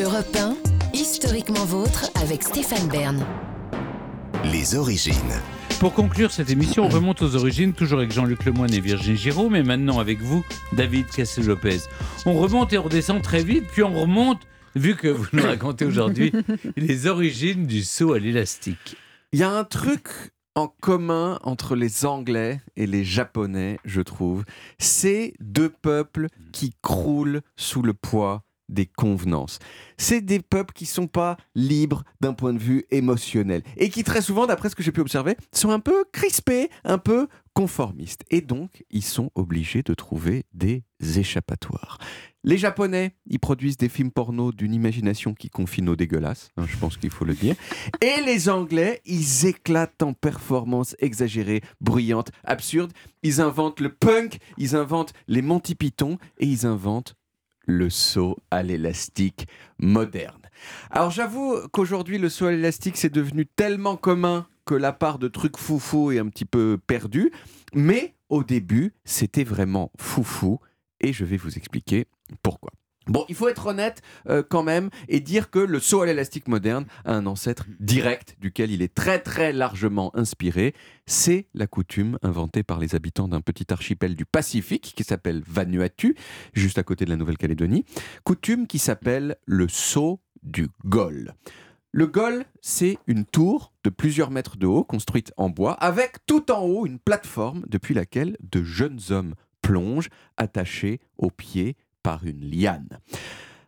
Europe 1, historiquement vôtre avec Stéphane Bern. Les origines. Pour conclure cette émission, on remonte aux origines, toujours avec Jean-Luc Lemoyne et Virginie Giraud, mais maintenant avec vous, David Cassel-Lopez. On remonte et on redescend très vite, puis on remonte, vu que vous nous racontez aujourd'hui les origines du saut à l'élastique. Il y a un truc en commun entre les Anglais et les Japonais, je trouve. C'est deux peuples qui croulent sous le poids des convenances. C'est des peuples qui sont pas libres d'un point de vue émotionnel et qui très souvent, d'après ce que j'ai pu observer, sont un peu crispés, un peu conformistes. Et donc, ils sont obligés de trouver des échappatoires. Les Japonais, ils produisent des films porno d'une imagination qui confine nos dégueulasses, hein, je pense qu'il faut le dire. Et les Anglais, ils éclatent en performances exagérées, bruyantes, absurdes. Ils inventent le punk, ils inventent les Monty Python et ils inventent le saut à l'élastique moderne. Alors j'avoue qu'aujourd'hui le saut à l'élastique c'est devenu tellement commun que la part de trucs foufou est un petit peu perdue, mais au début c'était vraiment foufou et je vais vous expliquer pourquoi. Bon, il faut être honnête euh, quand même et dire que le saut à l'élastique moderne a un ancêtre direct duquel il est très très largement inspiré. C'est la coutume inventée par les habitants d'un petit archipel du Pacifique qui s'appelle Vanuatu, juste à côté de la Nouvelle-Calédonie. Coutume qui s'appelle le saut du Gol. Le Gol, c'est une tour de plusieurs mètres de haut construite en bois avec tout en haut une plateforme depuis laquelle de jeunes hommes plongent attachés aux pieds par une liane.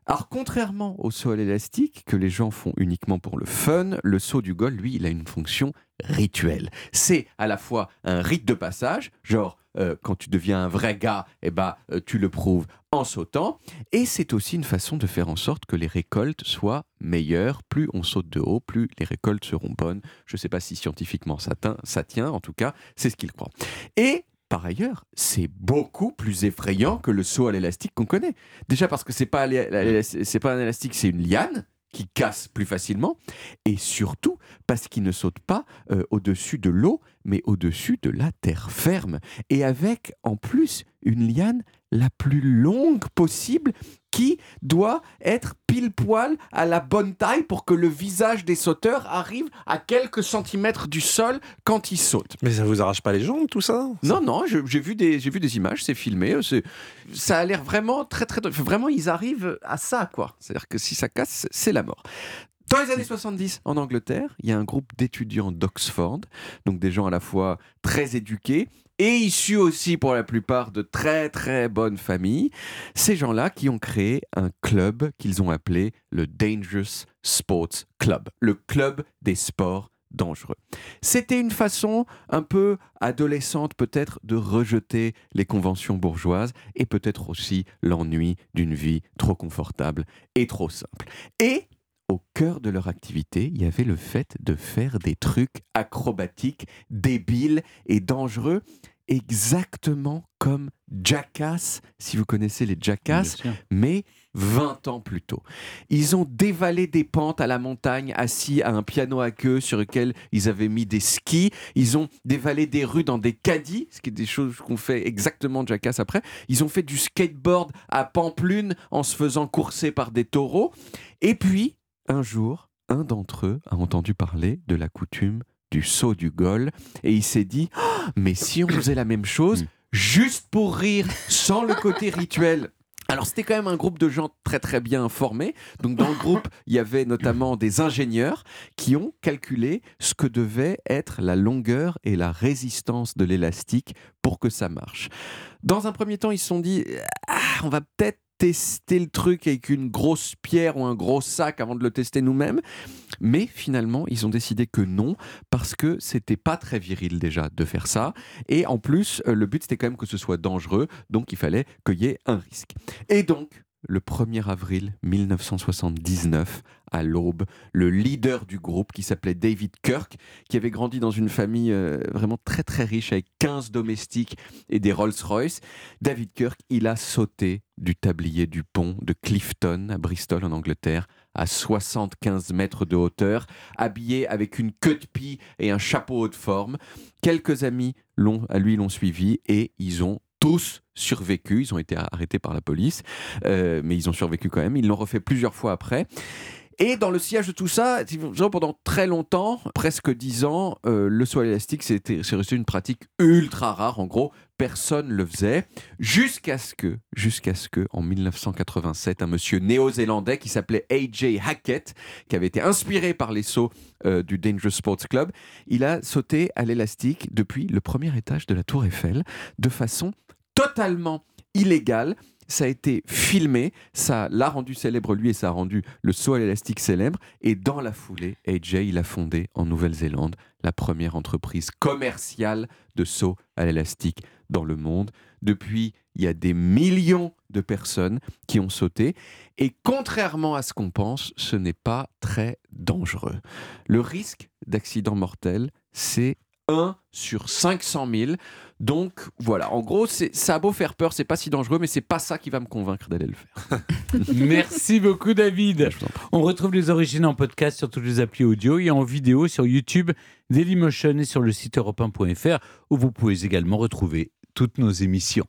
Alors, contrairement au saut à l'élastique, que les gens font uniquement pour le fun, le saut du Gol, lui, il a une fonction rituelle. C'est à la fois un rite de passage, genre euh, quand tu deviens un vrai gars, eh ben, euh, tu le prouves en sautant, et c'est aussi une façon de faire en sorte que les récoltes soient meilleures. Plus on saute de haut, plus les récoltes seront bonnes. Je ne sais pas si scientifiquement ça, ça tient, en tout cas, c'est ce qu'il croit. Et par ailleurs, c'est beaucoup plus effrayant que le saut à l'élastique qu'on connaît. Déjà parce que c'est pas, c'est pas un élastique, c'est une liane qui casse plus facilement, et surtout parce qu'il ne saute pas euh, au-dessus de l'eau, mais au-dessus de la terre ferme, et avec en plus une liane la plus longue possible qui doit être pile poil à la bonne taille pour que le visage des sauteurs arrive à quelques centimètres du sol quand ils sautent. Mais ça vous arrache pas les jambes tout ça? Non, non, j'ai vu, des, vu des images, c'est filmé, ça a l'air vraiment très très... Vraiment, ils arrivent à ça, quoi. C'est-à-dire que si ça casse, c'est la mort. Dans les années 70, en Angleterre, il y a un groupe d'étudiants d'Oxford, donc des gens à la fois très éduqués et issus aussi pour la plupart de très très bonnes familles. Ces gens-là qui ont créé un club qu'ils ont appelé le Dangerous Sports Club, le club des sports dangereux. C'était une façon un peu adolescente peut-être de rejeter les conventions bourgeoises et peut-être aussi l'ennui d'une vie trop confortable et trop simple. Et au cœur de leur activité, il y avait le fait de faire des trucs acrobatiques, débiles et dangereux, exactement comme Jackass, si vous connaissez les Jackass, mais 20 ans plus tôt. Ils ont dévalé des pentes à la montagne, assis à un piano à queue sur lequel ils avaient mis des skis. Ils ont dévalé des rues dans des caddies, ce qui est des choses qu'on fait exactement Jackass après. Ils ont fait du skateboard à Pamplune en se faisant courser par des taureaux. Et puis, un jour, un d'entre eux a entendu parler de la coutume du saut du Gol et il s'est dit oh, mais si on faisait la même chose juste pour rire sans le côté rituel alors c'était quand même un groupe de gens très très bien formés. Donc dans le groupe, il y avait notamment des ingénieurs qui ont calculé ce que devait être la longueur et la résistance de l'élastique pour que ça marche. Dans un premier temps, ils se sont dit ah, on va peut-être tester le truc avec une grosse pierre ou un gros sac avant de le tester nous-mêmes. Mais finalement, ils ont décidé que non, parce que c'était pas très viril déjà de faire ça. Et en plus, euh, le but c'était quand même que ce soit dangereux, donc il fallait qu'il y ait un risque. Et donc, le 1er avril 1979, à l'aube, le leader du groupe qui s'appelait David Kirk, qui avait grandi dans une famille euh, vraiment très très riche avec 15 domestiques et des Rolls-Royce. David Kirk, il a sauté du tablier du pont de Clifton à Bristol en Angleterre à 75 mètres de hauteur, habillé avec une queue de pie et un chapeau haut de forme. Quelques amis à lui l'ont suivi et ils ont tous survécu. Ils ont été arrêtés par la police, euh, mais ils ont survécu quand même. Ils l'ont refait plusieurs fois après. Et dans le sillage de tout ça, pendant très longtemps, presque dix ans, euh, le saut élastique, c'est resté une pratique ultra rare. En gros, personne le faisait. Jusqu'à ce que, jusqu'à ce que, en 1987, un monsieur néo-zélandais qui s'appelait AJ Hackett, qui avait été inspiré par les sauts euh, du Dangerous Sports Club, il a sauté à l'élastique depuis le premier étage de la Tour Eiffel de façon totalement illégale ça a été filmé, ça l'a rendu célèbre lui et ça a rendu le saut à l'élastique célèbre. Et dans la foulée, AJ, il a fondé en Nouvelle-Zélande la première entreprise commerciale de saut à l'élastique dans le monde. Depuis, il y a des millions de personnes qui ont sauté. Et contrairement à ce qu'on pense, ce n'est pas très dangereux. Le risque d'accident mortel, c'est 1 sur 500 000. Donc voilà, en gros, ça a beau faire peur, c'est pas si dangereux, mais c'est pas ça qui va me convaincre d'aller le faire. Merci beaucoup, David. On retrouve les origines en podcast sur toutes les applis audio et en vidéo sur YouTube, Dailymotion et sur le site europe où vous pouvez également retrouver toutes nos émissions.